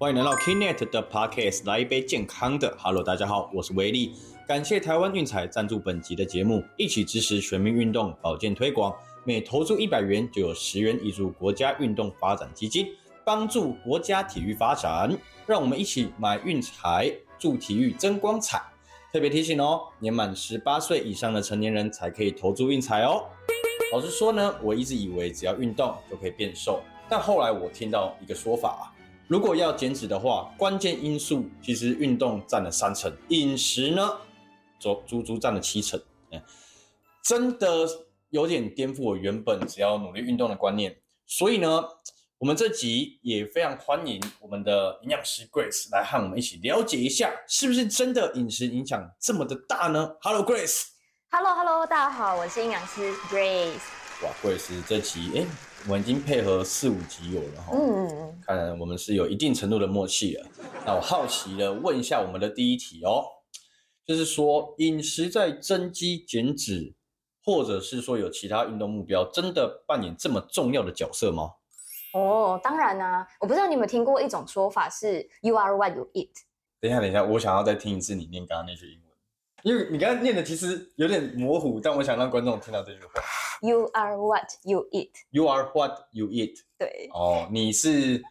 欢迎来到 Kinet 的 Podcast，来一杯健康的。Hello，大家好，我是威力。感谢台湾运彩赞助本集的节目，一起支持全民运动保健推广。每投注一百元就有十元移入国家运动发展基金，帮助国家体育发展。让我们一起买运彩，助体育增光彩。特别提醒哦，年满十八岁以上的成年人才可以投注运彩哦。老实说呢，我一直以为只要运动就可以变瘦，但后来我听到一个说法啊，如果要减脂的话，关键因素其实运动占了三成，饮食呢，足足足占了七成。嗯，真的有点颠覆我原本只要努力运动的观念。所以呢，我们这集也非常欢迎我们的营养师 Grace 来和我们一起了解一下，是不是真的饮食影响这么的大呢？Hello Grace。Hello Hello，大家好，我是营养师 Grace。哇，，Grace 这集哎，我们已经配合四五集有了哈，嗯嗯，看来我们是有一定程度的默契了。那我好奇的问一下我们的第一题哦，就是说饮食在增肌减脂，或者是说有其他运动目标，真的扮演这么重要的角色吗？哦，当然啦、我不知道你有没有听过一种说法是 “You are what you eat”。等一下，等一下，我想要再听一次你念刚刚那句英文，因为你刚刚念的其实有点模糊，但我想让观众听到这句话 You are what you eat。：You are what you eat。对，哦，你是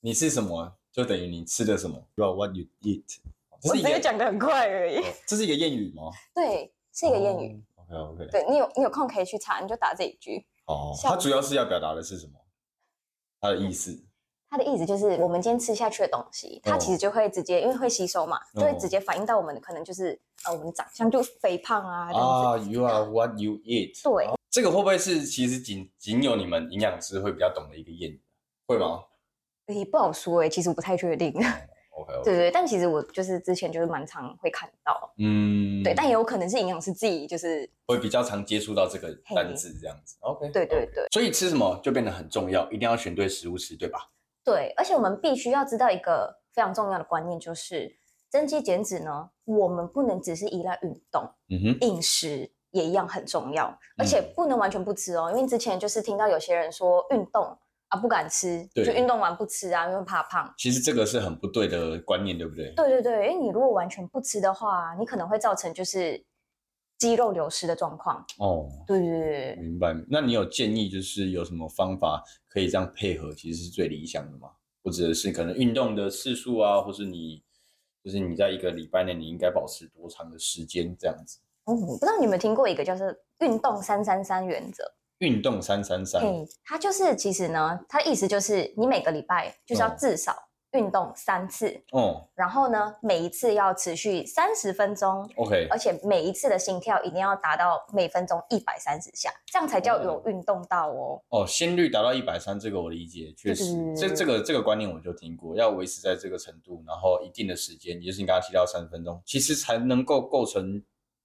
你是什么？就等于你吃的什么？You are what you eat。我只是讲的很快而已。哦这是一个谚语吗？对，是一个谚语。OK OK。对你有你有空可以去查，你就打这一句。哦，它主要是要表达的是什么？它的意思。它的意思就是，我们今天吃下去的东西，它哦其实就会直接，因为会吸收嘛，就会哦直接反映到我们的可能就是呃，我们的长相就肥胖啊这样子。啊，You are what you eat。对，这个会不会是其实仅仅有你们营养师会比较懂的一个谚语？会吗也不好说哎，其实我不太确定。？OK OK。对对，但其实我就是之前就是蛮常会看到。嗯，对，但也有可能是营养师自己就是会比较常接触到这个单字这样子。OK。对对对所以吃什么就变得很重要，一定要选对食物吃，对吧？对，而且我们必须要知道一个非常重要的观念，就是增肌减脂呢，我们不能只是依赖运动，嗯哼。饮食也一样很重要，而且不能完全不吃哦，因为之前就是听到有些人说运动啊不敢吃，对就运动完不吃啊，因为怕胖。其实这个是很不对的观念，对不对？对对对，因为你如果完全不吃的话，你可能会造成就是肌肉流失的状况。哦，对对对对，明白。那你有建议就是有什么方法可以这样配合，其实是最理想的吗？或者是可能运动的次数啊，或是你就是你在一个礼拜内你应该保持多长的时间这样子？嗯，不知道你有没有听过一个叫做运动三三三原则？运动三三三，嘿，它就是其实呢，它的意思就是你每个礼拜就是要嗯至少运动三次，哦然后呢，每一次要持续三十分钟，，OK，而且每一次的心跳一定要达到每分钟一百三十下，这样才叫有运动到哦。哦，心率达到一百三，这个我理解，确实，这这个这个观念我就听过，要维持在这个程度，然后一定的时间，也就是你刚刚提到三十分钟，其实才能够构成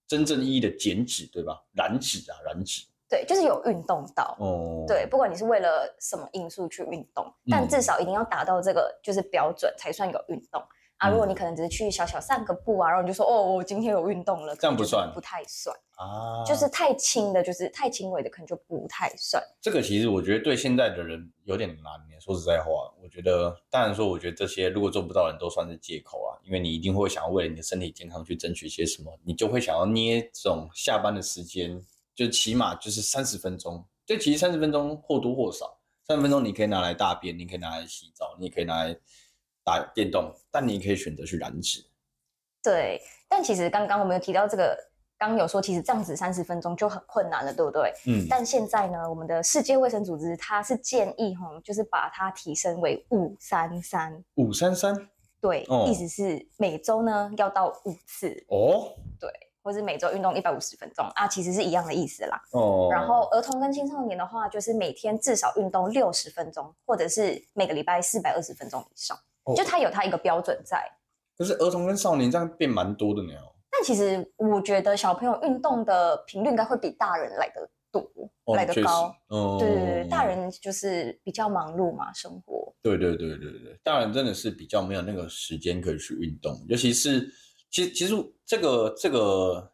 真正意义的减脂，对吧？燃脂啊，燃脂。对，就是有运动到。哦，对，不管你是为了什么因素去运动，但嗯至少一定要达到这个就是标准才算有运动啊。嗯如果你可能只是去小小散个步啊，然后你就说哦，我今天有运动了，这样不算不太算。啊，就是太轻的，就是太轻微的，可能就不太算。这个其实我觉得对现在的人有点难耶。说实在话，我觉得，当然说，我觉得这些如果做不到的人都算是借口啊，因为你一定会想要为了你的身体健康去争取些什么，你就会想要捏这种下班的时间，就起码就是三十分钟。就其实三十分钟或多或少，三十分钟你可以拿来大便，你可以拿来洗澡，你也可以拿来打电动，但你也可以选择去燃脂。对，但其实刚刚我们有提到这个，刚刚有说其实这样子三十分钟就很困难了，对不对？嗯，但现在呢，我们的世界卫生组织它是建议哈，就是把它提升为五三三。五三三对，哦意思是每周呢要到五次，哦或是每周运动一百五十分钟啊，其实是一样的意思啦。哦，然后儿童跟青少年的话，就是每天至少运动六十分钟，或者是每个礼拜四百二十分钟以上，哦就它有它一个标准在。可是儿童跟少年这样变蛮多的呢哦。但其实我觉得小朋友运动的频率应该会比大人来的多，哦来的高。哦，对对对，大人就是比较忙碌嘛，生活。对对对对对，大人真的是比较没有那个时间可以去运动，尤其是其实其实这个这个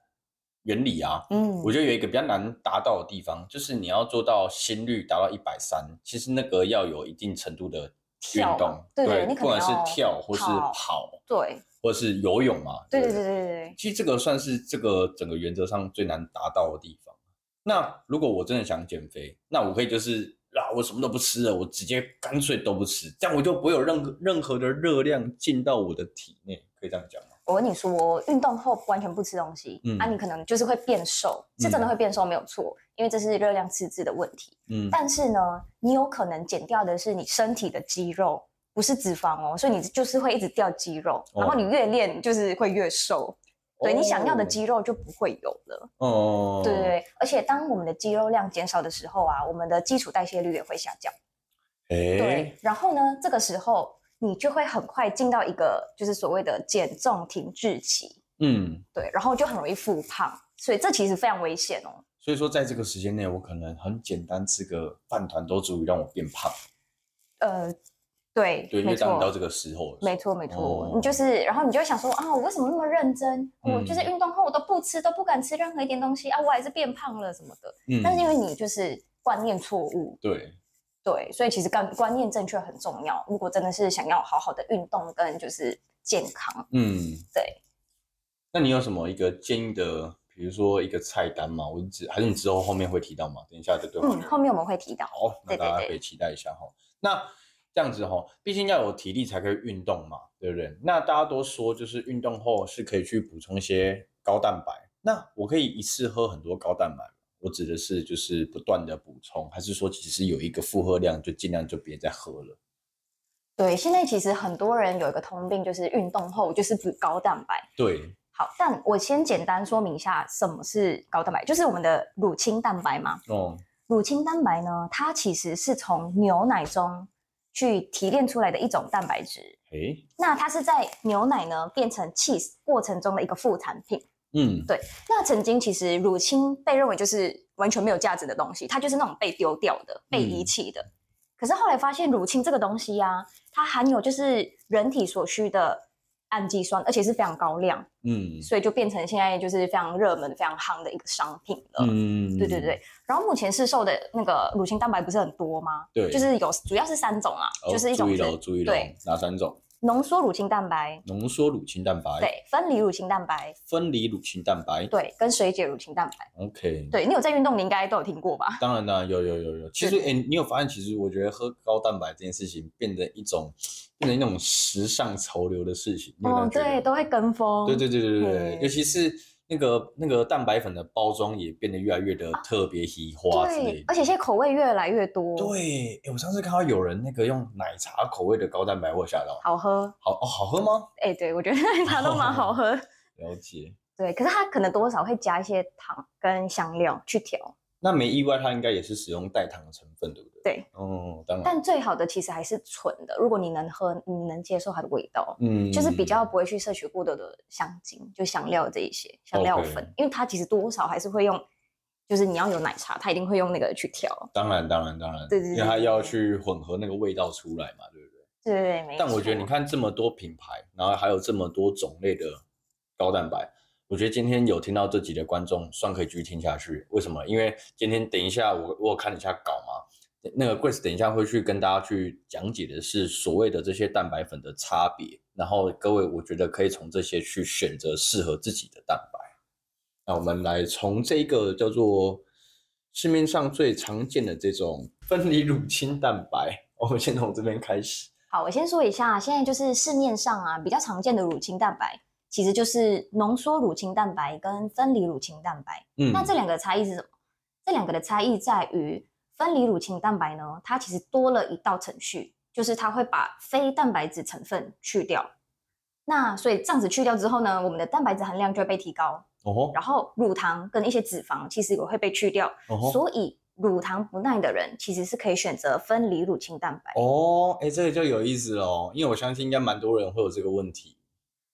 原理啊，嗯，我觉得有一个比较难达到的地方，就是你要做到心率达到一百三，其实那个要有一定程度的运动，对对，你不管是跳或是跑跑，对或是游泳嘛。不对对对对对其实这个算是这个整个原则上最难达到的地方。那如果我真的想减肥，那我可以就是啊，我什么都不吃了，我直接干脆都不吃，这样我就不会有任何任何的热量进到我的体内，可以这样讲吗？我跟你说，运动后完全不吃东西，嗯啊，你可能就是会变瘦，是真的会变瘦，没有错，因为这是热量赤字的问题。嗯，但是呢，你有可能减掉的是你身体的肌肉，不是脂肪哦，所以你就是会一直掉肌肉，哦然后你越练就是会越瘦，对你想要的哦肌肉就不会有了。哦，对对对，而且当我们的肌肉量减少的时候啊，我们的基础代谢率也会下降。哎对，，然后呢，这个时候你就会很快进到一个就是所谓的减重停滞期，嗯，对，然后就很容易复胖，所以这其实非常危险哦。所以说在这个时间内，我可能很简单吃个饭团都足以让我变胖。呃，对，对，因为当你到。这个时候没错，没错，哦你就是，然后你就会想说啊，我为什么那么认真？我就是嗯运动后我都不吃，都不敢吃任何一点东西啊，我还是变胖了什么的。嗯，但是因为你就是观念错误，对，对，所以其实观观念正确很重要。如果真的是想要好好的运动跟就是健康，嗯，对，那你有什么一个建议的，比如说一个菜单吗？我只还是你之后后面会提到吗？等一下就对话。嗯，后面我们会提到。好，那大家可以期待一下哈。那这样子哈，毕竟要有体力才可以运动嘛，对不对？那大家都说就是运动后是可以去补充一些高蛋白，那我可以一次喝很多高蛋白吗？我指的是就是不断的补充，还是说其实有一个负荷量就尽量就别再喝了？对，现在其实很多人有一个通病，就是运动后就是补高蛋白。对，好，但我先简单说明一下什么是高蛋白，就是我们的乳清蛋白嘛。哦，乳清蛋白呢，它其实是从牛奶中去提炼出来的一种蛋白质。诶，那它是在牛奶呢变成 cheese 过程中的一个副产品。嗯，对那曾经其实乳清被认为就是完全没有价值的东西，它就是那种被丢掉的、被遗弃的。可是后来发现乳清这个东西呀、它含有就是人体所需的氨基酸，而且是非常高量，嗯，所以就变成现在就是非常热门、非常夯的一个商品了。嗯，对对对，然后目前市售的那个乳清蛋白不是很多吗？对就是有主要是三种啊，哦就是一种是注意喽，注意喽对，哪三种？浓缩乳清蛋白，浓缩乳清蛋白，，对，分离乳清蛋白，分离乳清蛋白，对，跟水解乳清蛋白。，OK，对你有在运动，你应该都有听过吧？当然啦，有有有有。其实，对哎、你有发现，其实我觉得喝高蛋白这件事情变成一种，变成一种时尚潮流的事情。哦对，吗都会跟风。对对对对对尤其是那个那个蛋白粉的包装也变得越来越的特别喜花之类的。对而且现在口味越来越多，，对，哎，我上次看到有人那个用奶茶口味的高蛋白，我有吓到。好喝。好哦，好喝吗？哎，对我觉得奶茶都蛮好喝。了解。对，可是它可能多少会加一些糖跟香料去调，那没意外，它应该也是使用代糖的成分，对不对？对。哦，当然。但最好的其实还是纯的。如果你能喝，你能接受它的味道，嗯，就是比较不会去摄取过多的香精，就香料这一些香料粉因为它其实多少还是会用，就是你要有奶茶，它一定会用那个去调。当然，当然，当然，对对对因为它要去混合那个味道出来嘛，对不对？对对对，没但我觉得你看这么多品牌，然后还有这么多种类的高蛋白，我觉得今天有听到这集的观众，算可以继续听下去。为什么？因为今天等一下我我有看一下稿嘛，那个 Grace 等一下会去跟大家去讲解的是所谓的这些蛋白粉的差别，然后各位我觉得可以从这些去选择适合自己的蛋白。那我们来从这个叫做市面上最常见的这种分离乳清蛋白，我们先从这边开始。好，我先说一下，现在就是市面上啊比较常见的乳清蛋白，其实就是浓缩乳清蛋白跟分离乳清蛋白。嗯，那这两个的差异是什么？这两个的差异在于，分离乳清蛋白呢，它其实多了一道程序，就是它会把非蛋白质成分去掉。那所以这样子去掉之后呢，我们的蛋白质含量就会被提高，哦，然后乳糖跟一些脂肪其实也会被去掉。哦，所以乳糖不耐的人其实是可以选择分离乳清蛋白。哦，哎，这个就有意思喽，因为我相信应该蛮多人会有这个问题。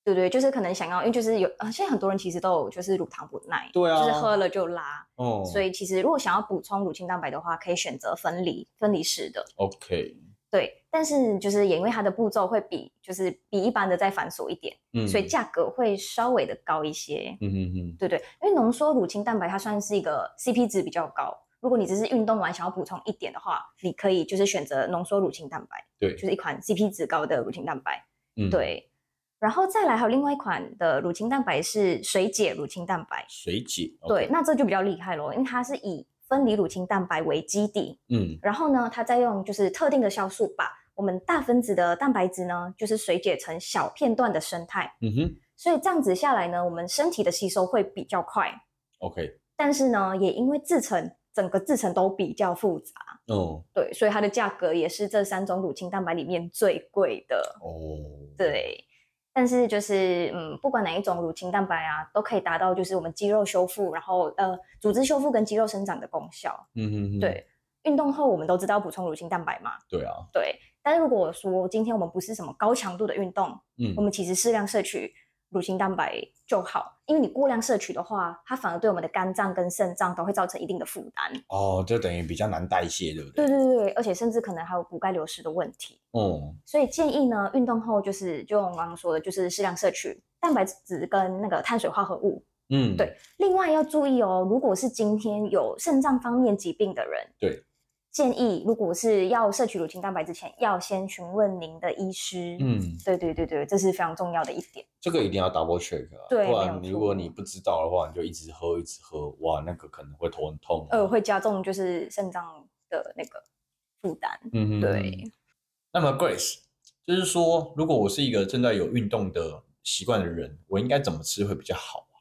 对对，就是可能想要，因为就是有呃，现在很多人其实都有就是乳糖不耐，对啊就是喝了就拉，哦，所以其实如果想要补充乳清蛋白的话，可以选择分离分离式的，OK，对。但是就是也因为它的步骤会比就是比一般的再繁琐一点，嗯，所以价格会稍微的高一些，嗯哼哼，对对。因为浓缩乳清蛋白它算是一个 CP 值比较高，如果你只是运动完想要补充一点的话，你可以就是选择浓缩乳清蛋白，对就是一款 CP 值高的乳清蛋白。嗯，，对，然后再来还有另外一款的乳清蛋白是水解乳清蛋白。水解，对那这就比较厉害咯，因为它是以分离乳清蛋白为基底，嗯。然后呢，它再用就是特定的酵素把我们大分子的蛋白质呢，就是水解成小片段的生态，嗯哼。所以这样子下来呢，我们身体的吸收会比较快，，OK，但是呢，也因为制成整个制成都比较复杂，哦。对，所以它的价格也是这三种乳清蛋白里面最贵的。哦，，对，但是就是嗯，不管哪一种乳清蛋白啊，都可以达到就是我们肌肉修复，然后呃组织修复跟肌肉生长的功效。嗯嗯嗯，对，运动后我们都知道补充乳清蛋白嘛，对啊，对。但是如果说今天我们不是什么高强度的运动，嗯我们其实适量摄取乳清蛋白就好，因为你过量摄取的话，它反而对我们的肝脏跟肾脏都会造成一定的负担。哦，就等于比较难代谢，对不对对？对对，而且甚至可能还有骨钙流失的问题。哦，所以建议呢，运动后就是就我刚刚说的，就是适量摄取蛋白质跟那个碳水化合物。嗯，对另外要注意哦，如果是今天有肾脏方面疾病的人，对，建议如果是要摄取乳清蛋白之前，要先询问您的医师。，嗯，对对对对，这是非常重要的一点。这个一定要 double check 啊，对不然如果你不知道的话，你就一直喝一直喝，哇，那个可能会头很痛啊。呃，会加重就是肾脏的那个负担。嗯嗯，对。那么 Grace，就是说，如果我是一个正在有运动的习惯的人，我应该怎么吃会比较好啊？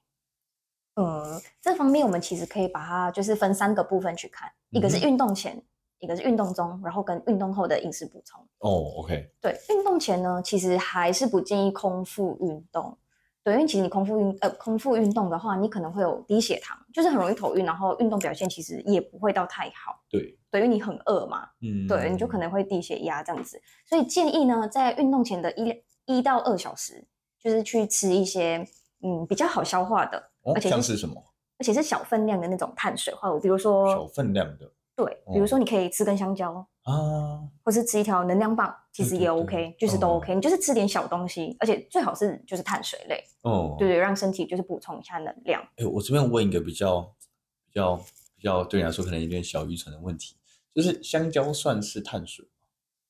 嗯，这方面我们其实可以把它就是分三个部分去看，一个是运动前，一个是运动中，然后跟运动后的饮食补充。哦，OK，对，运动前呢，其实还是不建议空腹运动。对，因为其实你空腹运呃空腹运动的话，你可能会有低血糖，就是很容易头晕，然后运动表现其实也不会到太好。对，对，因为你很饿嘛，嗯，对，你就可能会低血压这样子。所以建议呢，在运动前的一一到二小时，就是去吃一些嗯比较好消化的，哦而，且像是什么而且是小分量的那种碳水化合物，比如说小分量的对，比如哦说你可以吃根香蕉，啊？或是吃一条能量棒，其实也对对对 OK，就是都哦 OK。你就是吃点小东西，而且最好是就是碳水类，哦，对对，让身体就是补充一下能量。哎，我这边问一个比较比较比较对你来说可能有点小愚蠢的问题，就是香蕉算是碳水吗？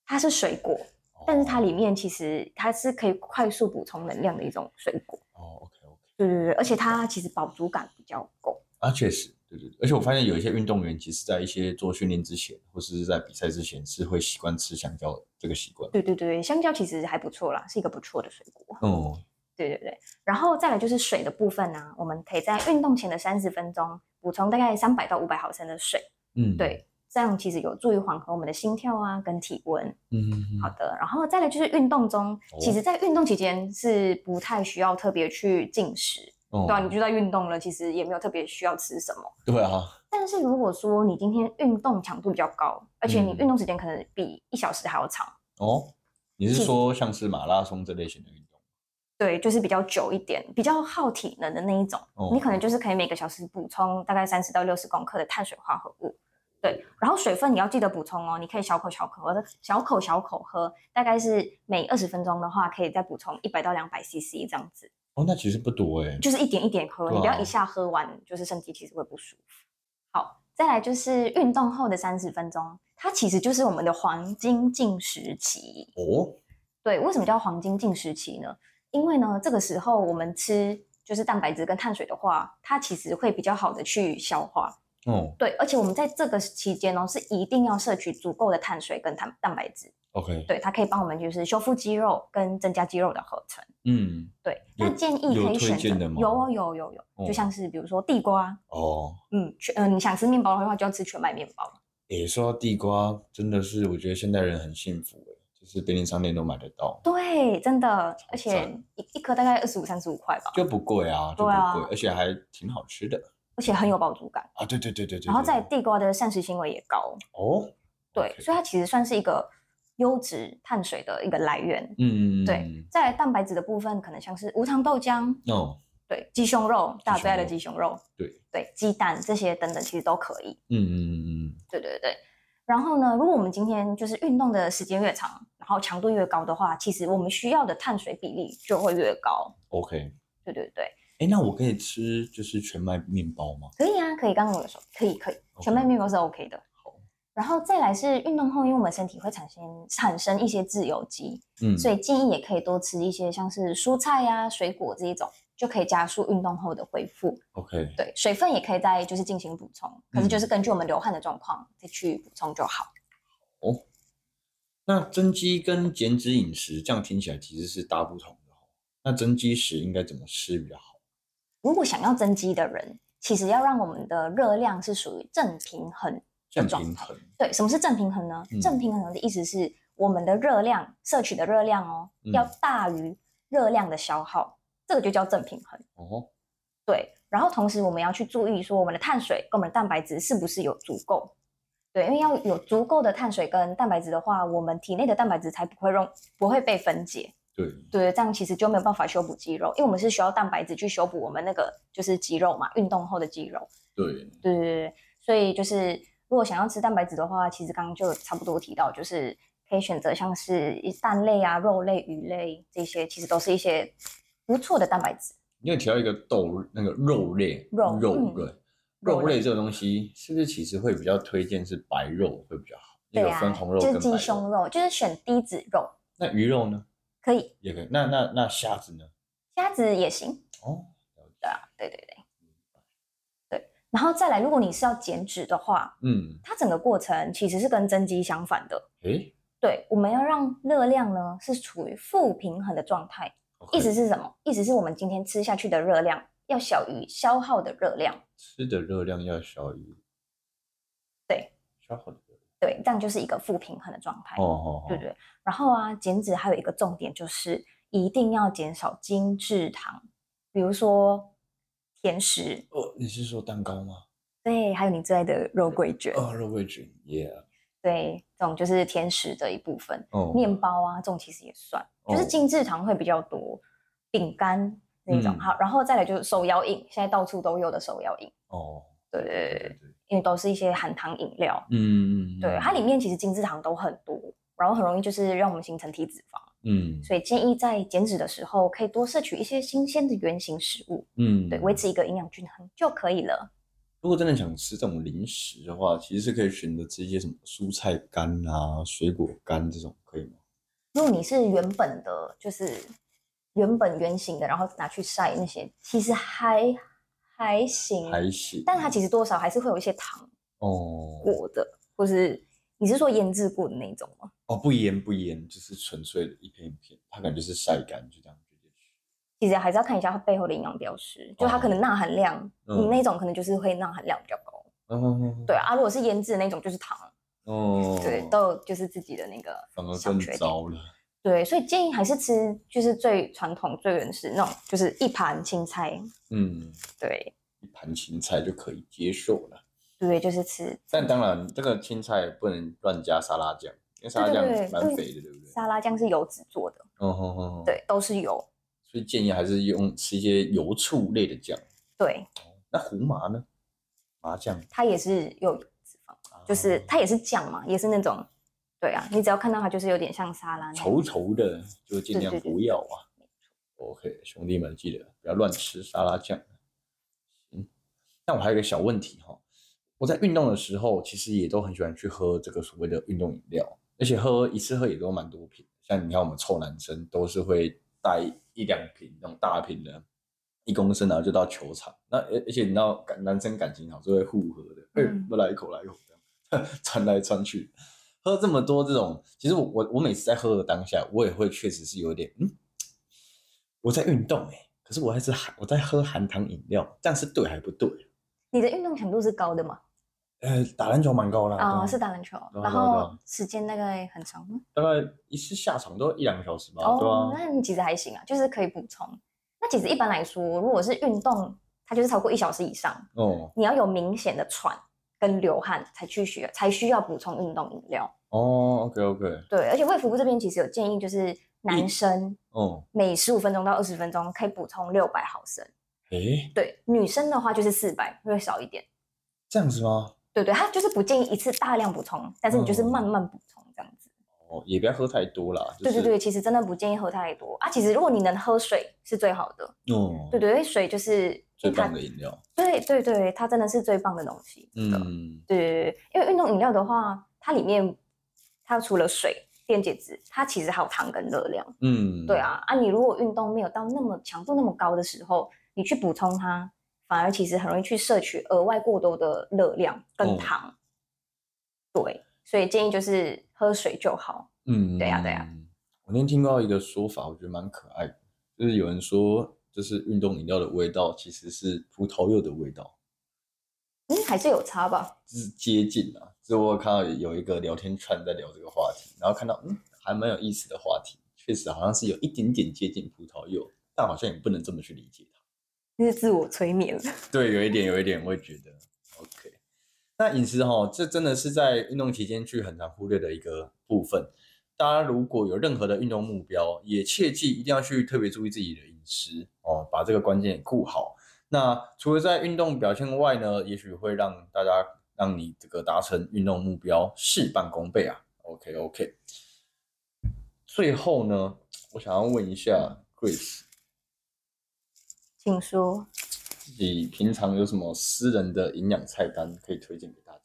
它是水果，但是它里面其实它是可以快速补充能量的一种水果。哦，OK OK，对对对，而且它其实饱足感比较够。啊，确实，对对对，而且我发现有一些运动员，其实在一些做训练之前，或是在比赛之前，是会习惯吃香蕉这个习惯。对对对，香蕉其实还不错啦，是一个不错的水果。哦，对对对，然后再来就是水的部分呢、我们可以在运动前的三十分钟补充大概三百到五百毫升的水。嗯，，对，这样其实有助于缓和我们的心跳啊跟体温。嗯，好的，然后再来就是运动中，其哦实在运动期间是不太需要特别去进食，哦对啊，你就在运动了，其实也没有特别需要吃什么。对啊，但是如果说你今天运动强度比较高，而且你嗯运动时间可能比一小时还要长，哦，你是是说像是马拉松这类型的运动？对，就是比较久一点，比较耗体能的那一种，哦你可能就是可以每个小时补充大概三十到六十公克的碳水化合物。对，然后水分你要记得补充哦，你可以小口小口喝，小口小口喝，大概是每二十分钟的话，可以再补充一百到两百 CC 这样子，哦，那其实不多哎。就是一点一点喝，啊你不要一下喝完，就是身体其实会不舒服。好，再来就是运动后的三十分钟，它其实就是我们的黄金进食期。哦，对，为什么叫黄金进食期呢？因为呢，这个时候我们吃就是蛋白质跟碳水的话，它其实会比较好的去消化。哦。对，而且我们在这个期间呢，是一定要摄取足够的碳水跟碳蛋白质。，OK，对，它可以帮我们就是修复肌肉跟增加肌肉的合成。嗯，对，那建议可以选择有哦有有有，哦。就像是比如说地瓜，哦，嗯，全嗯、你想吃面包的话，就要吃全麦面包。诶，说到地瓜，真的是我觉得现代人很幸福诶，就是便利商店都买得到，对，真的，而且一一颗大概二十五三十五块吧，就不贵啊，就不对啊。贵，而且还挺好吃的而且很有饱足感。啊。对对对对对。然后在地瓜的膳食纤维也高，哦，对所以它其实算是一个优质碳水的一个来源。嗯，嗯对嗯，在蛋白质的部分，可能像是无糖豆浆，哦，对，鸡胸肉，大家最爱的鸡鸡胸肉，对，对，鸡蛋这些等等，其实都可以。嗯嗯嗯嗯对对对。然后呢，如果我们今天就是运动的时间越长，然后强度越高的话，其实我们需要的碳水比例就会越高。，OK。对对对，哎，那我可以吃就是全麦面包吗？可以啊，可以。刚刚我有说可以，可以，全麦面包是 OK 的。好，然后再来是运动后，因为我们身体会产生产生一些自由基，嗯，所以建议也可以多吃一些像是蔬菜呀、水果这一种，就可以加速运动后的恢复。OK，对，水分也可以再就是进行补充，可是嗯就是根据我们流汗的状况再去补充就好。哦那增肌跟减脂饮食这样听起来其实是大不同的哦。那增肌时应该怎么吃比较好？如果想要增肌的人，其实要让我们的热量是属于正平衡状态。平衡，对，什么是正平衡呢？嗯正平衡的意思是我们的热量摄取的热量哦，嗯要大于热量的消耗，这个就叫正平衡。哦，对，然后同时我们要去注意说我们的碳水跟我们的蛋白质是不是有足够。对，因为要有足够的碳水跟蛋白质的话，我们体内的蛋白质才不会用不会被分解。对，对，这样其实就没有办法修补肌肉，因为我们是需要蛋白质去修补我们那个就是肌肉嘛，运动后的肌肉。对，对对对，所以就是如果想要吃蛋白质的话，其实刚刚就差不多提到，就是可以选择像是一蛋类啊、肉类、鱼类这些，其实都是一些不错的蛋白质。你有提到一个豆那个肉类，肉肉嗯对，肉类这个东西是不是其实会比较推荐是白肉会比较好？对啊有分红肉就是鸡。胸肉，就是选低脂肉那鱼肉呢？可以，也可以。那那那虾子呢？虾子也行。哦，对啊，对对对对。然后再来，如果你是要减脂的话，嗯，它整个过程其实是跟增肌相反的。诶对，我们要让热量呢是处于负平衡的状态。意思是什么？意思是我们今天吃下去的热量要小于消耗的热量。吃的热量要小于对消耗的。对，这样就是一个负平衡的状态。哦哦，哦对对。然后啊，减脂还有一个重点就是一定要减少精制糖，比如说甜食，哦，你是说蛋糕吗？对，还有你最爱的肉桂卷，哦，肉桂卷，Yeah，对，这种就是甜食的一部分。哦，面包啊，这种其实也算，就是哦精制糖会比较多，饼干那种。嗯好，然后再来就是手摇饮，现在到处都有的手摇饮，哦，对对对因为都是一些含糖饮料，嗯嗯，对，它里面其实精制糖都很多，然后很容易就是让我们形成体脂肪，嗯。所以建议在减脂的时候可以多摄取一些新鲜的原型食物，嗯，对，维持一个营养均衡就可以了。如果真的想吃这种零食的话，其实是可以选择吃一些什么蔬菜干啊、水果干这种，可以吗？如果你是原本的，就是原本原型的，然后拿去晒那些，其实还还行，还行，但它其实多少还是会有一些糖哦果的，或是你是说腌制过的那种吗？哦不腌不腌，就是纯粹的一片一片，它感觉是晒干就这样直接吃。其实还是要看一下它背后的营养标识，就它可能钠含量，嗯你那种可能就是会钠含量比较高。嗯，对啊，如果是腌制的那种就是糖，哦，对，都有就是自己的那个反而更。糟了。对，所以建议还是吃就是最传统、最原始那种，就是一盘青菜，嗯，对一盘青菜就可以接受了。对，就是吃但当然，这个青菜不能乱加沙拉酱，因为沙拉酱蛮肥的，对不对？沙拉酱是油脂做的，哦吼吼吼，对，都是油，所以建议还是用吃一些油醋类的酱。对，那胡麻呢？麻酱它也是有脂肪，就是啊它也是酱嘛，也是那种，对啊，你只要看到它就是有点像沙拉稠稠的，就尽量不要啊。OK，兄弟们记得不要乱吃沙拉酱。行，但我还有一个小问题哈，我在运动的时候，其实也都很喜欢去喝这个所谓的运动饮料，而且喝一次喝也都蛮多瓶。像你看我们臭男生都是会带一两瓶那种大瓶的，一公升，然后就到球场。那而而且你知道感男生感情好是会互喝的，不来一口来一口这样 传来传去。喝这么多这种，其实我我我每次在喝的当下，我也会确实是有点嗯，我在运动哎、可是我还是含我在喝含糖饮料，这样是对还不对？你的运动强度是高的吗？呃，打篮球蛮高啦，啊、对是打篮球，然后时间大概很长吗？大概一次下场都一两个小时吧，对哦，吧？那你其实还行啊，就是可以补充。那其实一般来说，如果是运动，它就是超过一小时以上，哦你要有明显的喘跟流汗才去需才需要补充运动饮料。哦，OK OK，对，而且卫福部这边其实有建议，就是男生哦，每十五分钟到二十分钟可以补充六百毫升，诶，对，女生的话就是四百，会少一点。这样子吗？对对，他就是不建议一次大量补充，但是你就是哦慢慢补充这样子。哦，也不要喝太多啦。就是、对对对，其实真的不建议喝太多啊。其实如果你能喝水是最好的，哦，对对，因为水就是最棒的饮料。对对对，它真的是最棒的东西。嗯，对对对，因为运动饮料的话，它里面它除了水、电解质，它其实还有糖跟热量。嗯，对，啊，啊，你如果运动没有到那么强度那么高的时候，你去补充它，反而其实很容易去摄取额外过多的热量哦跟糖。对，所以建议就是喝水就好。嗯，对呀对呀。我那天听到一个说法，我觉得蛮可爱的，就是有人说，就是运动饮料的味道其实是葡萄柚的味道，嗯，还是有差吧？就是接近啊。之后我有看到有一个聊天串在聊这个话题，然后看到嗯，还蛮有意思的话题，确实好像是有一点点接近葡萄柚，但好像也不能这么去理解它。这是自我催眠。对，有一点，有一点，我也觉得。那饮食哈，这真的是在运动期间去很常忽略的一个部分。大家如果有任何的运动目标，也切记一定要去特别注意自己的饮食哦，把这个关键顾好。那除了在运动表现外呢，也许会让大家让你这个达成运动目标事半功倍啊。OK OK。最后呢，我想要问一下 Grace，请说。自己平常有什么私人的营养菜单可以推荐给大家？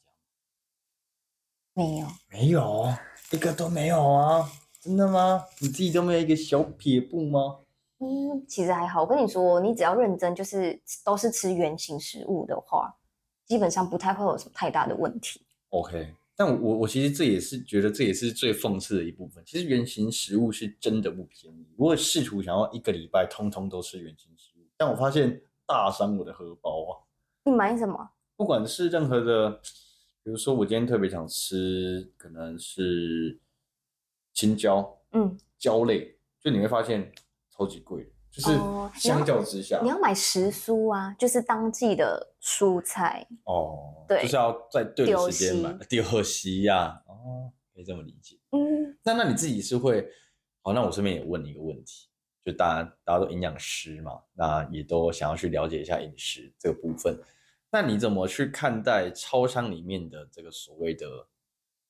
没有，没有，一个都没有啊！真的吗？你自己都没有一个小撇步吗？嗯，其实还好。我跟你说，你只要认真，就是都是吃原形食物的话，基本上不太会有什么太大的问题。OK，但我我其实这也是觉得这也是最讽刺的一部分。其实原形食物是真的不便宜，我也试图想要一个礼拜通通都吃原形食物，但我发现大伤我的荷包啊！你买什么？不管是任何的，比如说我今天特别想吃，可能是青椒、嗯，椒类，就你会发现超级贵，就是相较之下，你要买时蔬啊，就是当季的蔬菜。哦，对就是要在对的时间买席丢席呀，哦，可以这么理解。嗯，那那你自己是会，好，那我顺便也问你一个问题，就大家大家都营养师嘛，那也都想要去了解一下饮食这个部分，那你怎么去看待超商里面的这个所谓的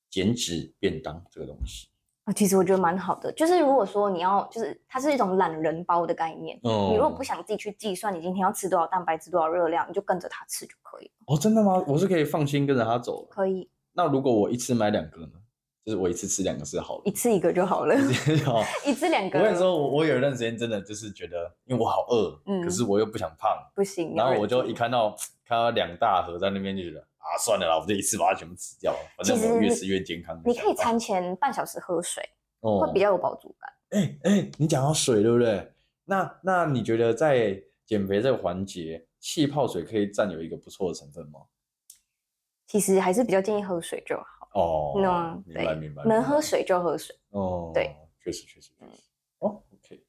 减脂便当这个东西？啊，其实我觉得蛮好的。就是如果说你要，就是它是一种懒人包的概念。哦你如果不想自己去计算你今天要吃多少蛋白质、多少热量，你就跟着它吃就可以了。哦，真的吗？我是可以放心跟着它走。可以那如果我一次买两个呢？就是我一次吃两个是好的一。次一个就好了，一次两个。我跟你说，我我有一段时间真的就是觉得，因为我好饿，嗯可是我又不想胖，不行。然后我就一看到看到两大盒在那边，就觉得啊，算了啦，我就一次把它全部吃掉，反正越吃越健康。你可以餐前半小时喝水，哦会比较有饱足感。哎哎，你讲到水对不对？那那你觉得在减肥这个环节，气泡水可以占有一个不错的成分吗？其实还是比较建议喝水就好。哦，嗯，明白明白，能喝水就喝水。哦，对，确实确实确实。哦，OK，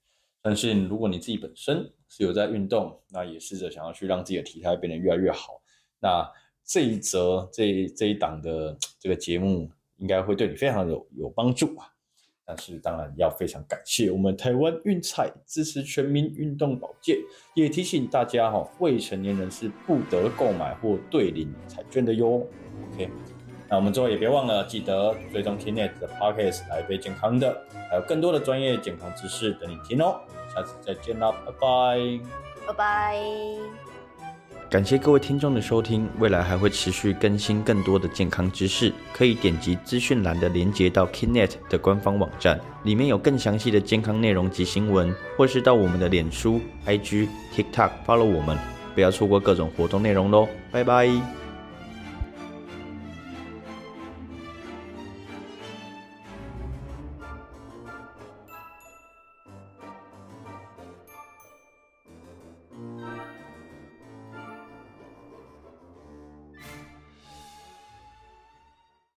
相信如果你自己本身是有在运动，那也试着想要去让自己的体态变得越来越好，那这一则这这一档的这个节目应该会对你非常有有帮助啊。但是当然要非常感谢我们台湾运彩支持全民运动保健，也提醒大家哈、哦，未成年人是不得购买或兑领彩券的哟。OK，那我们最后也别忘了记得追踪 Kinet 的 Podcast 来杯健康的，还有更多的专业健康知识等你听哦。下次再见啦，拜拜。拜拜。感谢各位听众的收听，未来还会持续更新更多的健康知识，可以点击资讯栏的连接到 Kinet 的官方网站，里面有更详细的健康内容及新闻，或是到我们的脸书、IG、TikTok follow 我们，不要错过各种活动内容喽，拜拜。